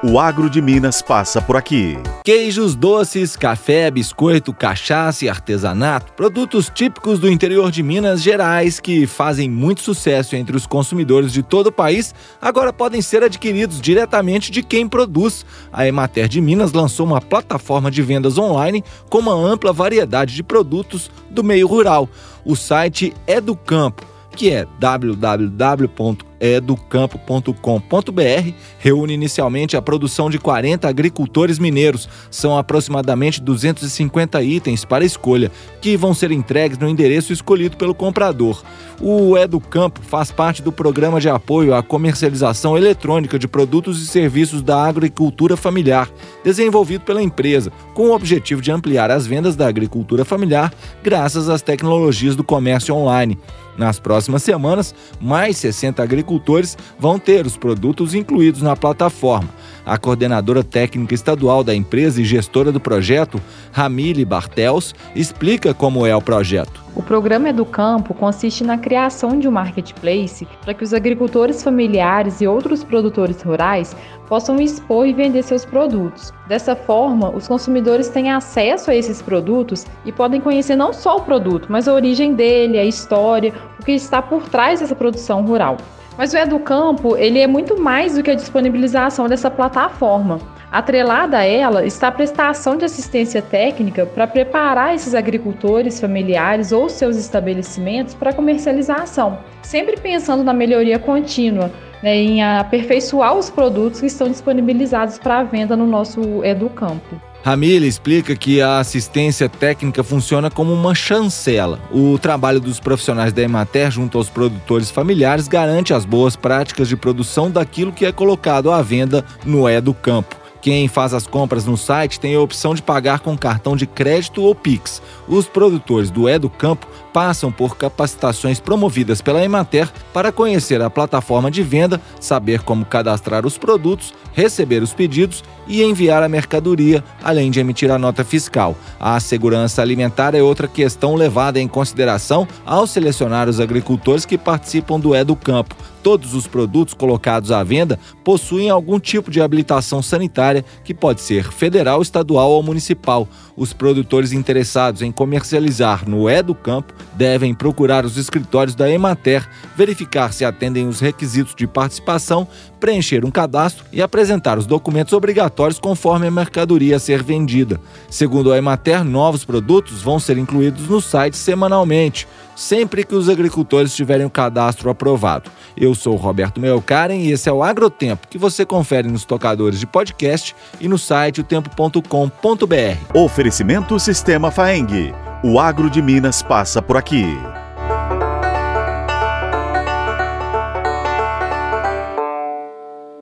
O agro de Minas passa por aqui. Queijos, doces, café, biscoito, cachaça e artesanato, produtos típicos do interior de Minas Gerais que fazem muito sucesso entre os consumidores de todo o país, agora podem ser adquiridos diretamente de quem produz. A Emater de Minas lançou uma plataforma de vendas online com uma ampla variedade de produtos do meio rural. O site é do campo que é www.educampo.com.br, reúne inicialmente a produção de 40 agricultores mineiros. São aproximadamente 250 itens para escolha, que vão ser entregues no endereço escolhido pelo comprador. O Educampo faz parte do programa de apoio à comercialização eletrônica de produtos e serviços da agricultura familiar, desenvolvido pela empresa, com o objetivo de ampliar as vendas da agricultura familiar graças às tecnologias do comércio online. Nas próximas semanas, mais 60 agricultores vão ter os produtos incluídos na plataforma. A coordenadora técnica estadual da empresa e gestora do projeto, Ramile Bartels, explica como é o projeto. O programa Educampo consiste na criação de um marketplace para que os agricultores familiares e outros produtores rurais possam expor e vender seus produtos. Dessa forma, os consumidores têm acesso a esses produtos e podem conhecer não só o produto, mas a origem dele, a história, o que está por trás dessa produção rural. Mas o Educampo, ele é muito mais do que a disponibilização dessa plataforma. Atrelada a ela está a prestação de assistência técnica para preparar esses agricultores familiares ou seus estabelecimentos para comercialização, sempre pensando na melhoria contínua, né, em aperfeiçoar os produtos que estão disponibilizados para venda no nosso Educampo. Ramila explica que a assistência técnica funciona como uma chancela. O trabalho dos profissionais da Emater junto aos produtores familiares garante as boas práticas de produção daquilo que é colocado à venda no É do Campo. Quem faz as compras no site tem a opção de pagar com cartão de crédito ou Pix. Os produtores do do Campo passam por capacitações promovidas pela Emater para conhecer a plataforma de venda, saber como cadastrar os produtos, receber os pedidos e enviar a mercadoria, além de emitir a nota fiscal. A segurança alimentar é outra questão levada em consideração ao selecionar os agricultores que participam do do Campo. Todos os produtos colocados à venda possuem algum tipo de habilitação sanitária que pode ser federal, estadual ou municipal. Os produtores interessados em comercializar no É do Campo devem procurar os escritórios da Emater, verificar se atendem os requisitos de participação, preencher um cadastro e apresentar os documentos obrigatórios conforme a mercadoria a ser vendida. Segundo a Emater, novos produtos vão ser incluídos no site semanalmente, sempre que os agricultores tiverem o cadastro aprovado. Eu sou Roberto Melkaren e esse é o Agrotempo, que você confere nos tocadores de podcast e no site otempo.com.br. Oferecimento Sistema Faeng. O agro de Minas passa por aqui.